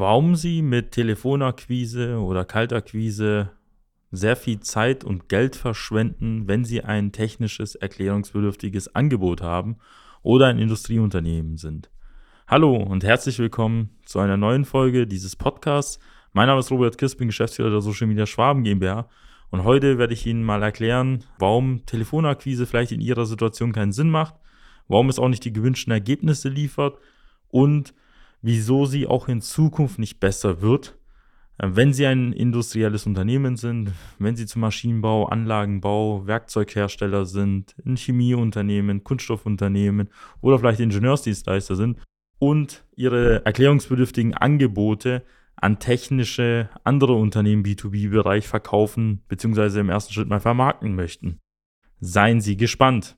warum Sie mit Telefonakquise oder Kaltakquise sehr viel Zeit und Geld verschwenden, wenn Sie ein technisches, erklärungsbedürftiges Angebot haben oder ein Industrieunternehmen sind. Hallo und herzlich willkommen zu einer neuen Folge dieses Podcasts. Mein Name ist Robert Kiss, bin Geschäftsführer der Social Media Schwaben GmbH und heute werde ich Ihnen mal erklären, warum Telefonakquise vielleicht in Ihrer Situation keinen Sinn macht, warum es auch nicht die gewünschten Ergebnisse liefert und wieso sie auch in Zukunft nicht besser wird, äh, wenn Sie ein industrielles Unternehmen sind, wenn Sie zum Maschinenbau, Anlagenbau, Werkzeughersteller sind, ein Chemieunternehmen, Kunststoffunternehmen oder vielleicht Ingenieursdienstleister sind und Ihre erklärungsbedürftigen Angebote an technische andere Unternehmen B2B-Bereich verkaufen bzw. im ersten Schritt mal vermarkten möchten. Seien Sie gespannt.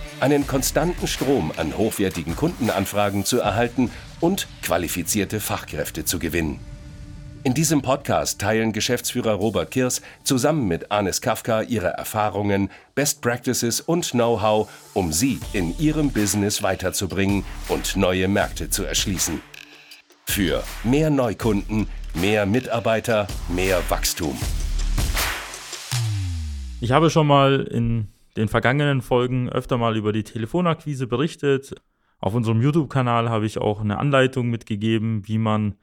einen konstanten Strom an hochwertigen Kundenanfragen zu erhalten und qualifizierte Fachkräfte zu gewinnen. In diesem Podcast teilen Geschäftsführer Robert Kirs zusammen mit Anis Kafka ihre Erfahrungen, Best Practices und Know-how, um sie in ihrem Business weiterzubringen und neue Märkte zu erschließen. Für mehr Neukunden, mehr Mitarbeiter, mehr Wachstum. Ich habe schon mal in den vergangenen Folgen öfter mal über die Telefonakquise berichtet. Auf unserem YouTube-Kanal habe ich auch eine Anleitung mitgegeben, wie man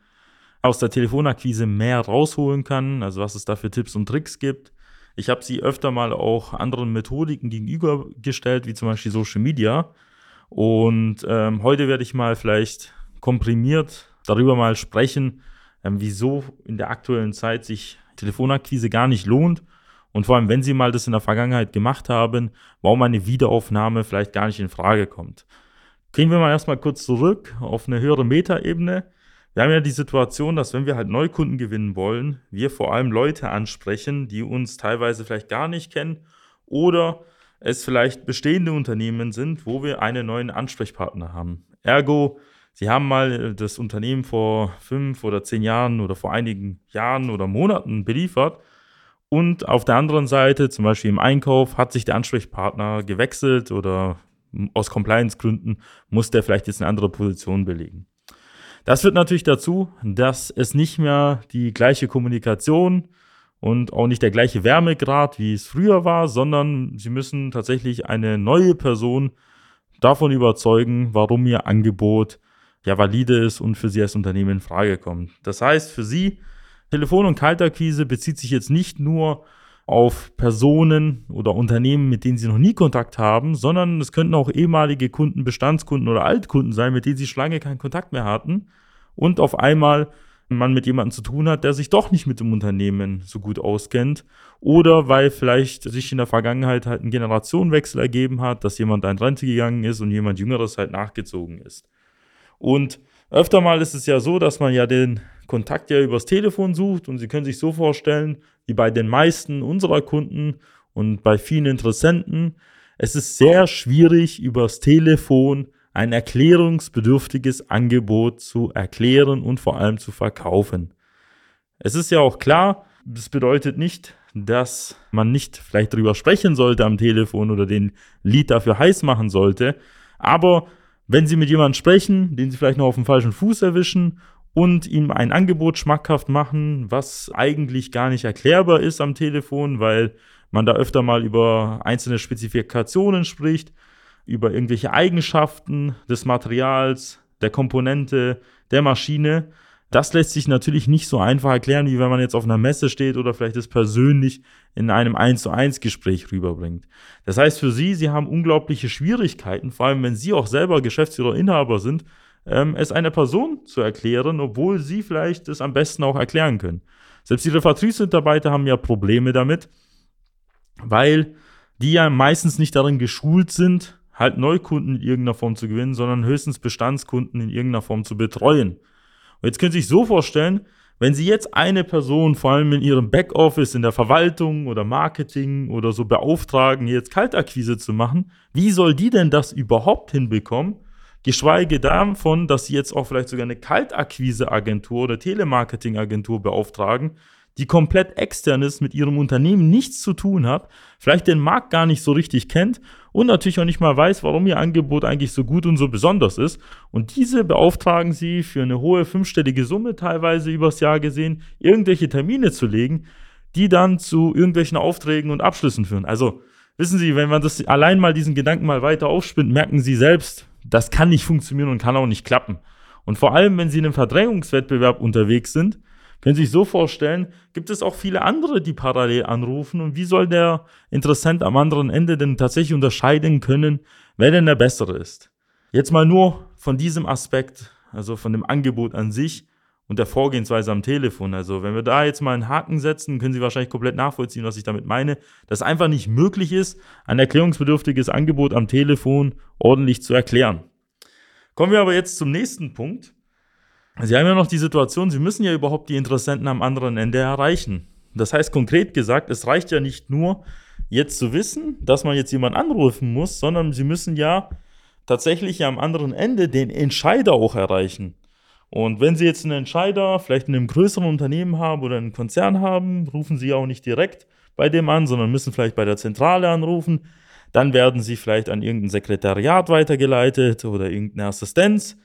aus der Telefonakquise mehr rausholen kann, also was es da für Tipps und Tricks gibt. Ich habe sie öfter mal auch anderen Methodiken gegenübergestellt, wie zum Beispiel Social Media. Und ähm, heute werde ich mal vielleicht komprimiert darüber mal sprechen, ähm, wieso in der aktuellen Zeit sich Telefonakquise gar nicht lohnt. Und vor allem, wenn Sie mal das in der Vergangenheit gemacht haben, warum eine Wiederaufnahme vielleicht gar nicht in Frage kommt. Gehen wir mal erstmal kurz zurück auf eine höhere Metaebene. Wir haben ja die Situation, dass wenn wir halt Neukunden gewinnen wollen, wir vor allem Leute ansprechen, die uns teilweise vielleicht gar nicht kennen oder es vielleicht bestehende Unternehmen sind, wo wir einen neuen Ansprechpartner haben. Ergo, Sie haben mal das Unternehmen vor fünf oder zehn Jahren oder vor einigen Jahren oder Monaten beliefert und auf der anderen Seite, zum Beispiel im Einkauf, hat sich der Ansprechpartner gewechselt oder aus Compliance-Gründen muss der vielleicht jetzt eine andere Position belegen. Das führt natürlich dazu, dass es nicht mehr die gleiche Kommunikation und auch nicht der gleiche Wärmegrad, wie es früher war, sondern sie müssen tatsächlich eine neue Person davon überzeugen, warum ihr Angebot ja valide ist und für sie als Unternehmen in Frage kommt. Das heißt, für sie, Telefon- und Kaltakquise bezieht sich jetzt nicht nur auf Personen oder Unternehmen, mit denen sie noch nie Kontakt haben, sondern es könnten auch ehemalige Kunden, Bestandskunden oder Altkunden sein, mit denen sie schon lange keinen Kontakt mehr hatten und auf einmal man mit jemandem zu tun hat, der sich doch nicht mit dem Unternehmen so gut auskennt oder weil vielleicht sich in der Vergangenheit halt ein Generationenwechsel ergeben hat, dass jemand in Rente gegangen ist und jemand Jüngeres halt nachgezogen ist. Und öfter mal ist es ja so, dass man ja den Kontakt ja übers Telefon sucht und Sie können sich so vorstellen, wie bei den meisten unserer Kunden und bei vielen Interessenten, es ist sehr schwierig übers Telefon ein erklärungsbedürftiges Angebot zu erklären und vor allem zu verkaufen. Es ist ja auch klar, das bedeutet nicht, dass man nicht vielleicht darüber sprechen sollte am Telefon oder den Lied dafür heiß machen sollte, aber wenn Sie mit jemandem sprechen, den Sie vielleicht noch auf dem falschen Fuß erwischen und ihm ein Angebot schmackhaft machen, was eigentlich gar nicht erklärbar ist am Telefon, weil man da öfter mal über einzelne Spezifikationen spricht, über irgendwelche Eigenschaften des Materials, der Komponente, der Maschine, Das lässt sich natürlich nicht so einfach erklären, wie wenn man jetzt auf einer Messe steht oder vielleicht es persönlich in einem 1 zu 1 Gespräch rüberbringt. Das heißt für Sie, Sie haben unglaubliche Schwierigkeiten, vor allem wenn Sie auch selber Geschäftsführer, Inhaber sind, ähm, es einer Person zu erklären, obwohl Sie vielleicht es am besten auch erklären können. Selbst Ihre Vertriebsmitarbeiter haben ja Probleme damit, weil die ja meistens nicht darin geschult sind, halt Neukunden in irgendeiner Form zu gewinnen, sondern höchstens Bestandskunden in irgendeiner Form zu betreuen. Und jetzt können Sie sich so vorstellen, wenn Sie jetzt eine Person, vor allem in Ihrem Backoffice, in der Verwaltung oder Marketing oder so beauftragen, jetzt Kaltakquise zu machen, wie soll die denn das überhaupt hinbekommen? Geschweige davon, dass Sie jetzt auch vielleicht sogar eine Kaltakquiseagentur oder Telemarketingagentur beauftragen, die komplett extern ist, mit ihrem Unternehmen nichts zu tun hat, vielleicht den Markt gar nicht so richtig kennt und natürlich auch nicht mal weiß, warum ihr Angebot eigentlich so gut und so besonders ist. Und diese beauftragen sie für eine hohe fünfstellige Summe teilweise übers Jahr gesehen, irgendwelche Termine zu legen, die dann zu irgendwelchen Aufträgen und Abschlüssen führen. Also wissen Sie, wenn man das allein mal diesen Gedanken mal weiter aufspinnt, merken Sie selbst, das kann nicht funktionieren und kann auch nicht klappen. Und vor allem, wenn Sie in einem Verdrängungswettbewerb unterwegs sind, können Sie sich so vorstellen, gibt es auch viele andere, die parallel anrufen. Und wie soll der Interessent am anderen Ende denn tatsächlich unterscheiden können, wer denn der Bessere ist? Jetzt mal nur von diesem Aspekt, also von dem Angebot an sich und der Vorgehensweise am Telefon. Also wenn wir da jetzt mal einen Haken setzen, können Sie wahrscheinlich komplett nachvollziehen, was ich damit meine, dass einfach nicht möglich ist, ein erklärungsbedürftiges Angebot am Telefon ordentlich zu erklären. Kommen wir aber jetzt zum nächsten Punkt. Sie haben ja noch die Situation, Sie müssen ja überhaupt die Interessenten am anderen Ende erreichen. Das heißt konkret gesagt, es reicht ja nicht nur, jetzt zu wissen, dass man jetzt jemanden anrufen muss, sondern Sie müssen ja tatsächlich am anderen Ende den Entscheider auch erreichen. Und wenn Sie jetzt einen Entscheider vielleicht in einem größeren Unternehmen haben oder einen Konzern haben, rufen Sie auch nicht direkt bei dem an, sondern müssen vielleicht bei der Zentrale anrufen. Dann werden Sie vielleicht an irgendein Sekretariat weitergeleitet oder irgendeine Assistenz.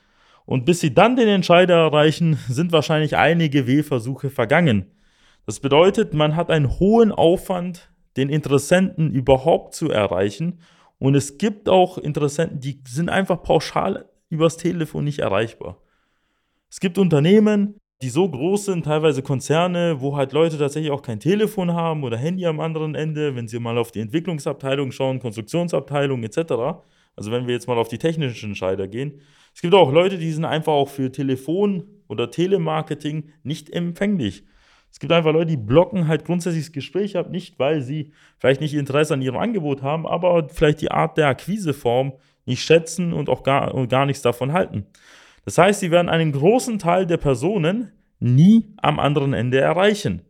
Und bis sie dann den Entscheider erreichen, sind wahrscheinlich einige Wählversuche vergangen. Das bedeutet, man hat einen hohen Aufwand, den Interessenten überhaupt zu erreichen. Und es gibt auch Interessenten, die sind einfach pauschal übers Telefon nicht erreichbar. Es gibt Unternehmen, die so groß sind, teilweise Konzerne, wo halt Leute tatsächlich auch kein Telefon haben oder Handy am anderen Ende, wenn sie mal auf die Entwicklungsabteilung schauen, Konstruktionsabteilung etc. Also wenn wir jetzt mal auf die technischen Entscheider gehen. Es gibt auch Leute, die sind einfach auch für Telefon oder Telemarketing nicht empfänglich. Es gibt einfach Leute, die blocken halt grundsätzlich das Gespräch ab, nicht weil sie vielleicht nicht Interesse an ihrem Angebot haben, aber vielleicht die Art der Akquiseform nicht schätzen und auch gar, und gar nichts davon halten. Das heißt, sie werden einen großen Teil der Personen nie am anderen Ende erreichen.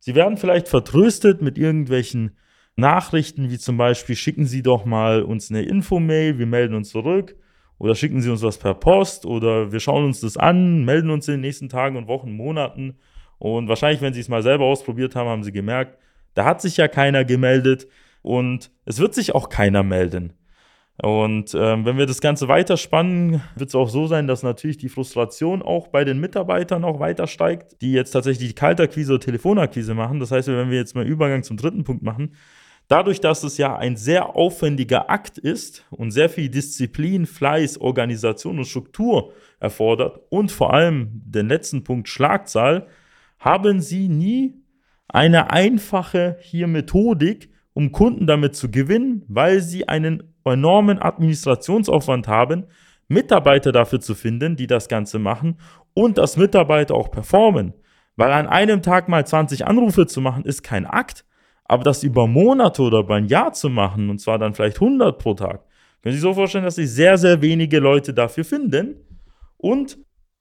Sie werden vielleicht vertröstet mit irgendwelchen Nachrichten, wie zum Beispiel, schicken Sie doch mal uns eine Infomail, wir melden uns zurück. Oder schicken Sie uns was per Post oder wir schauen uns das an, melden uns in den nächsten Tagen und Wochen, Monaten. Und wahrscheinlich, wenn Sie es mal selber ausprobiert haben, haben Sie gemerkt, da hat sich ja keiner gemeldet und es wird sich auch keiner melden. Und ähm, wenn wir das Ganze weiterspannen, wird es auch so sein, dass natürlich die Frustration auch bei den Mitarbeitern auch weiter steigt, die jetzt tatsächlich die Kaltakquise oder Telefonakquise machen. Das heißt, wenn wir jetzt mal Übergang zum dritten Punkt machen, Dadurch, dass es ja ein sehr aufwendiger Akt ist und sehr viel Disziplin, Fleiß, Organisation und Struktur erfordert und vor allem den letzten Punkt Schlagzahl, haben sie nie eine einfache hier Methodik, um Kunden damit zu gewinnen, weil sie einen enormen Administrationsaufwand haben, Mitarbeiter dafür zu finden, die das Ganze machen und dass Mitarbeiter auch performen. Weil an einem Tag mal 20 Anrufe zu machen, ist kein Akt. Aber das über Monate oder über ein Jahr zu machen, und zwar dann vielleicht 100 pro Tag, können Sie sich so vorstellen, dass sich sehr, sehr wenige Leute dafür finden und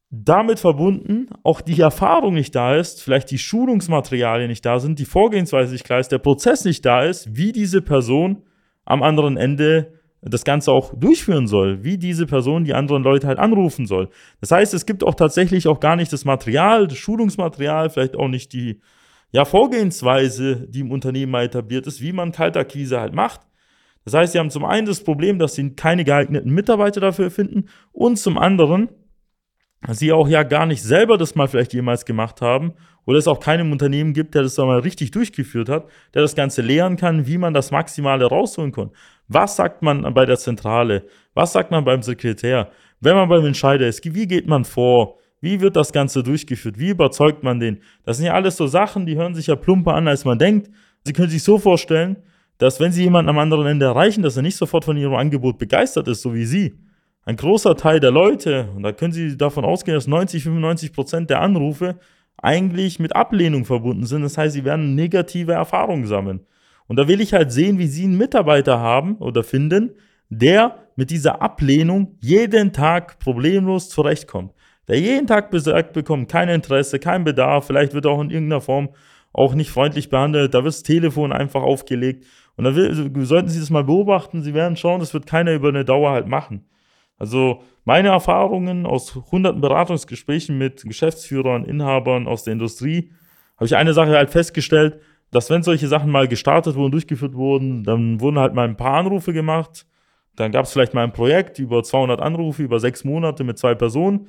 damit verbunden auch die Erfahrung nicht da ist, vielleicht die Schulungsmaterialien nicht da sind, die Vorgehensweise nicht klar ist, der Prozess nicht da ist, wie diese Person am anderen Ende das Ganze auch durchführen soll, wie diese Person die anderen Leute halt anrufen soll. Das heißt, es gibt auch tatsächlich auch gar nicht das Material, das Schulungsmaterial, vielleicht auch nicht die ja, Vorgehensweise, die im Unternehmen mal etabliert ist, wie man Kaltakquise halt macht. Das heißt, sie haben zum einen das Problem, dass sie keine geeigneten Mitarbeiter dafür finden und zum anderen, dass sie auch ja gar nicht selber das mal vielleicht jemals gemacht haben oder es auch keinem Unternehmen gibt, der das da mal richtig durchgeführt hat, der das Ganze lehren kann, wie man das Maximale rausholen kann. Was sagt man bei der Zentrale? Was sagt man beim Sekretär? Wenn man beim Entscheider ist, wie geht man vor? Wie wird das Ganze durchgeführt? Wie überzeugt man den? Das sind ja alles so Sachen, die hören sich ja plumper an, als man denkt. Sie können sich so vorstellen, dass wenn Sie jemanden am anderen Ende erreichen, dass er nicht sofort von Ihrem Angebot begeistert ist, so wie Sie. Ein großer Teil der Leute, und da können Sie davon ausgehen, dass 90, 95 Prozent der Anrufe eigentlich mit Ablehnung verbunden sind. Das heißt, Sie werden negative Erfahrungen sammeln. Und da will ich halt sehen, wie Sie einen Mitarbeiter haben oder finden, der mit dieser Ablehnung jeden Tag problemlos zurechtkommt der jeden Tag besagt bekommt, kein Interesse, kein Bedarf, vielleicht wird er auch in irgendeiner Form auch nicht freundlich behandelt, da wird das Telefon einfach aufgelegt. Und da will, sollten Sie das mal beobachten, Sie werden schauen, das wird keiner über eine Dauer halt machen. Also meine Erfahrungen aus hunderten Beratungsgesprächen mit Geschäftsführern, Inhabern aus der Industrie, habe ich eine Sache halt festgestellt, dass wenn solche Sachen mal gestartet wurden, durchgeführt wurden, dann wurden halt mal ein paar Anrufe gemacht. Dann gab es vielleicht mal ein Projekt über 200 Anrufe über sechs Monate mit zwei Personen.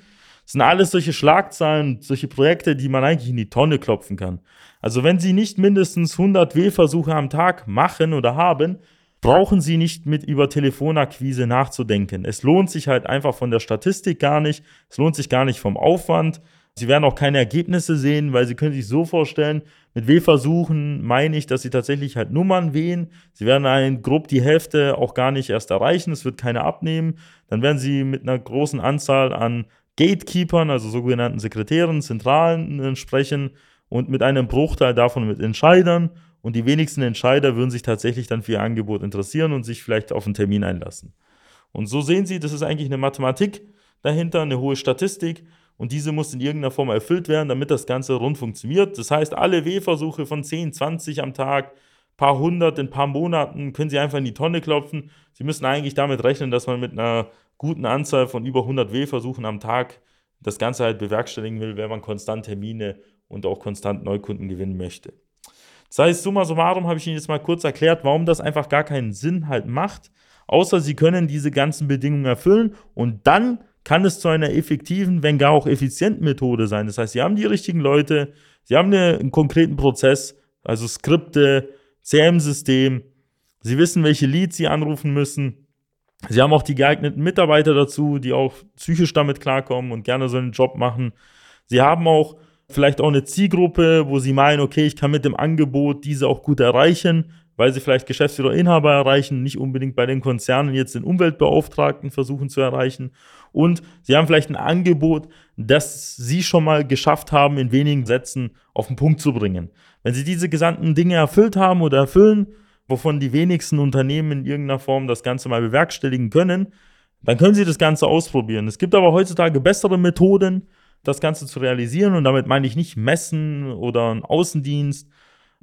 Das sind alles solche Schlagzeilen, solche Projekte, die man eigentlich in die Tonne klopfen kann. Also wenn Sie nicht mindestens 100 W-Versuche am Tag machen oder haben, brauchen Sie nicht mit über Telefonakquise nachzudenken. Es lohnt sich halt einfach von der Statistik gar nicht. Es lohnt sich gar nicht vom Aufwand. Sie werden auch keine Ergebnisse sehen, weil Sie können sich so vorstellen, mit W-Versuchen meine ich, dass Sie tatsächlich halt Nummern wählen. Sie werden ein, grob die Hälfte auch gar nicht erst erreichen. Es wird keine abnehmen. Dann werden Sie mit einer großen Anzahl an Gatekeepern, also sogenannten Sekretären, Zentralen sprechen und mit einem Bruchteil davon mit Entscheidern. Und die wenigsten Entscheider würden sich tatsächlich dann für ihr Angebot interessieren und sich vielleicht auf einen Termin einlassen. Und so sehen Sie, das ist eigentlich eine Mathematik dahinter, eine hohe Statistik. Und diese muss in irgendeiner Form erfüllt werden, damit das Ganze rund funktioniert. Das heißt, alle W-Versuche von 10, 20 am Tag, paar hundert in paar Monaten, können Sie einfach in die Tonne klopfen. Sie müssen eigentlich damit rechnen, dass man mit einer guten Anzahl von über 100 W-Versuchen am Tag das Ganze halt bewerkstelligen will, wenn man konstant Termine und auch konstant Neukunden gewinnen möchte. Das heißt, summa summarum habe ich Ihnen jetzt mal kurz erklärt, warum das einfach gar keinen Sinn halt macht, außer Sie können diese ganzen Bedingungen erfüllen und dann kann es zu einer effektiven, wenn gar auch effizienten Methode sein. Das heißt, Sie haben die richtigen Leute, Sie haben einen konkreten Prozess, also Skripte, CM-System, Sie wissen, welche Leads Sie anrufen müssen Sie haben auch die geeigneten Mitarbeiter dazu, die auch psychisch damit klarkommen und gerne so einen Job machen. Sie haben auch vielleicht auch eine Zielgruppe, wo sie meinen, okay, ich kann mit dem Angebot diese auch gut erreichen, weil sie vielleicht Geschäftsführer, Inhaber erreichen, nicht unbedingt bei den Konzernen jetzt den Umweltbeauftragten versuchen zu erreichen. Und sie haben vielleicht ein Angebot, das sie schon mal geschafft haben, in wenigen Sätzen auf den Punkt zu bringen. Wenn sie diese gesamten Dinge erfüllt haben oder erfüllen, wovon die wenigsten Unternehmen in irgendeiner Form das Ganze mal bewerkstelligen können, dann können Sie das Ganze ausprobieren. Es gibt aber heutzutage bessere Methoden, das Ganze zu realisieren. Und damit meine ich nicht Messen oder einen Außendienst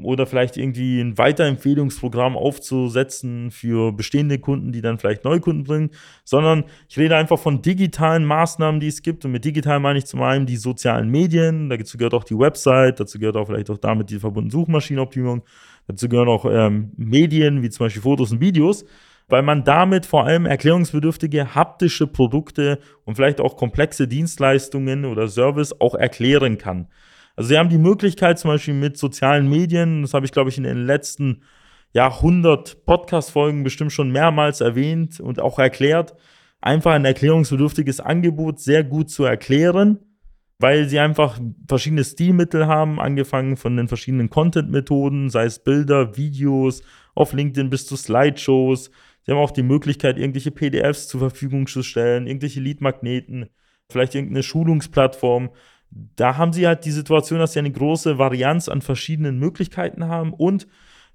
oder vielleicht irgendwie ein Weiterempfehlungsprogramm aufzusetzen für bestehende Kunden, die dann vielleicht Neukunden bringen, sondern ich rede einfach von digitalen Maßnahmen, die es gibt. Und mit digital meine ich zum einen die sozialen Medien, dazu gehört auch die Website, dazu gehört auch vielleicht auch damit die verbundene Suchmaschinenoptimierung. Dazu gehören auch ähm, Medien wie zum Beispiel Fotos und Videos, weil man damit vor allem erklärungsbedürftige haptische Produkte und vielleicht auch komplexe Dienstleistungen oder Service auch erklären kann. Also sie haben die Möglichkeit zum Beispiel mit sozialen Medien, das habe ich glaube ich in den letzten ja, 100 Podcast-Folgen bestimmt schon mehrmals erwähnt und auch erklärt, einfach ein erklärungsbedürftiges Angebot sehr gut zu erklären weil sie einfach verschiedene Stilmittel haben, angefangen von den verschiedenen Content-Methoden, sei es Bilder, Videos, auf LinkedIn bis zu Slideshows. Sie haben auch die Möglichkeit, irgendwelche PDFs zur Verfügung zu stellen, irgendwelche Leadmagneten, vielleicht irgendeine Schulungsplattform. Da haben sie halt die Situation, dass sie eine große Varianz an verschiedenen Möglichkeiten haben und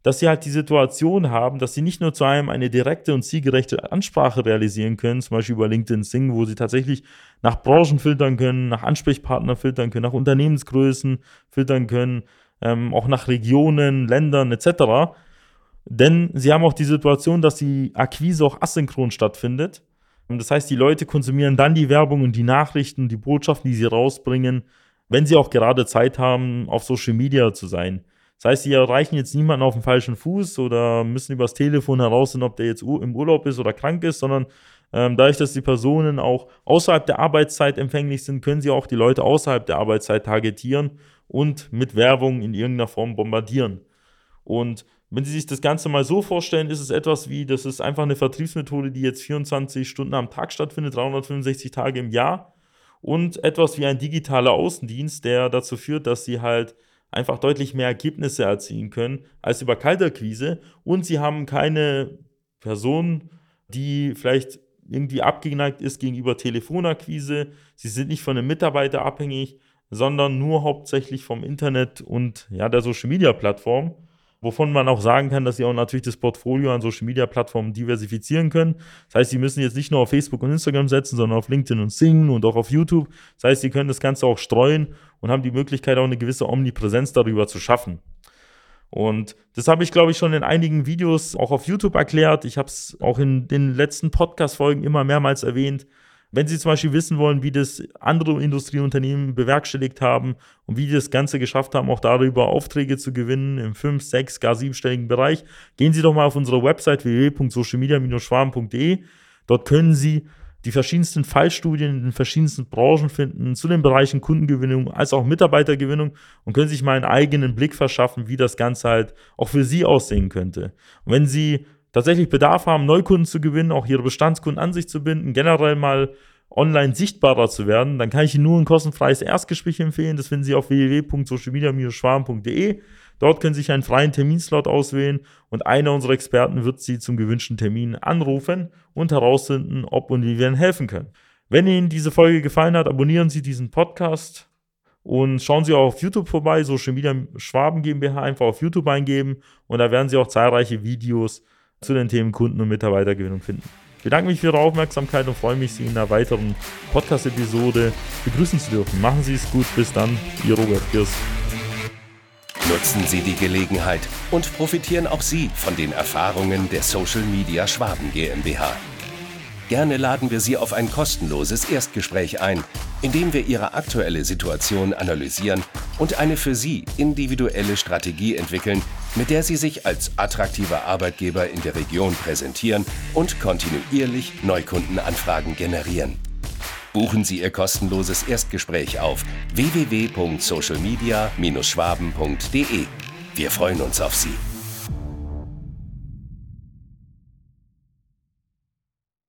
dass sie halt die Situation haben, dass sie nicht nur zu einem eine direkte und zielgerechte Ansprache realisieren können, zum Beispiel über LinkedIn Sing, wo sie tatsächlich nach Branchen filtern können, nach Ansprechpartner filtern können, nach Unternehmensgrößen filtern können, ähm, auch nach Regionen, Ländern etc. Denn sie haben auch die Situation, dass die Akquise auch asynchron stattfindet. Das heißt, die Leute konsumieren dann die Werbung und die Nachrichten, die Botschaften, die sie rausbringen, wenn sie auch gerade Zeit haben, auf Social Media zu sein. Das heißt, sie erreichen jetzt niemanden auf dem falschen Fuß oder müssen übers Telefon herausfinden, ob der jetzt im Urlaub ist oder krank ist, sondern ähm, dadurch, dass die Personen auch außerhalb der Arbeitszeit empfänglich sind, können sie auch die Leute außerhalb der Arbeitszeit targetieren und mit Werbung in irgendeiner Form bombardieren. Und wenn Sie sich das Ganze mal so vorstellen, ist es etwas wie, das ist einfach eine Vertriebsmethode, die jetzt 24 Stunden am Tag stattfindet, 365 Tage im Jahr und etwas wie ein digitaler Außendienst, der dazu führt, dass sie halt einfach deutlich mehr Ergebnisse erzielen können als über Kalterquise und sie haben keine Person, die vielleicht irgendwie abgeneigt ist gegenüber Telefonakquise. Sie sind nicht von einem Mitarbeiter abhängig, sondern nur hauptsächlich vom Internet und ja, der Social Media Plattform wovon man auch sagen kann, dass sie auch natürlich das Portfolio an Social Media Plattformen diversifizieren können. Das heißt, sie müssen jetzt nicht nur auf Facebook und Instagram setzen, sondern auf LinkedIn und Sing und auch auf YouTube. Das heißt, sie können das Ganze auch streuen und haben die Möglichkeit, auch eine gewisse Omnipräsenz darüber zu schaffen. Und das habe ich, glaube ich, schon in einigen Videos auch auf YouTube erklärt. Ich habe es auch in den letzten Podcast-Folgen immer mehrmals erwähnt. Wenn Sie zum Beispiel wissen wollen, wie das andere Industrieunternehmen bewerkstelligt haben und wie die das Ganze geschafft haben, auch darüber Aufträge zu gewinnen im 5, 6, gar 7-stelligen Bereich, gehen Sie doch mal auf unsere Website www.socialmedia-schwarm.de. Dort können Sie die verschiedensten Fallstudien in den verschiedensten Branchen finden, zu den Bereichen Kundengewinnung als auch Mitarbeitergewinnung und können sich mal einen eigenen Blick verschaffen, wie das Ganze halt auch für Sie aussehen könnte. Und wenn Sie tatsächlich Bedarf haben, Neukunden zu gewinnen, auch ihre Bestandskunden an sich zu binden, generell mal online sichtbarer zu werden, dann kann ich Ihnen nur ein kostenfreies Erstgespräch empfehlen. Das finden Sie auf www.socialmedia-schwarm.de. Dort können Sie sich einen freien Terminslot auswählen und einer unserer Experten wird Sie zum gewünschten Termin anrufen und herausfinden, ob und wie wir Ihnen helfen können. Wenn Ihnen diese Folge gefallen hat, abonnieren Sie diesen Podcast und schauen Sie auch auf YouTube vorbei, Social Media Schwaben GmbH einfach auf YouTube eingeben und da werden Sie auch zahlreiche Videos zu den Themen Kunden- und Mitarbeitergewinnung finden. Ich bedanke mich für Ihre Aufmerksamkeit und freue mich, Sie in einer weiteren Podcast-Episode begrüßen zu dürfen. Machen Sie es gut, bis dann, Ihr Robert Kirst. Nutzen Sie die Gelegenheit und profitieren auch Sie von den Erfahrungen der Social Media Schwaben GmbH. Gerne laden wir Sie auf ein kostenloses Erstgespräch ein, in dem wir Ihre aktuelle Situation analysieren und eine für Sie individuelle Strategie entwickeln, mit der Sie sich als attraktiver Arbeitgeber in der Region präsentieren und kontinuierlich Neukundenanfragen generieren. Buchen Sie Ihr kostenloses Erstgespräch auf www.socialmedia-schwaben.de. Wir freuen uns auf Sie.